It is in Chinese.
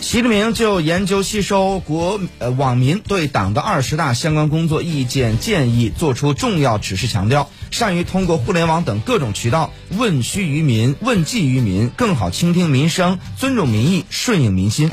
习近平就研究吸收国呃网民对党的二十大相关工作意见建议作出重要指示，强调善于通过互联网等各种渠道问需于民、问计于民，更好倾听民生，尊重民意，顺应民心。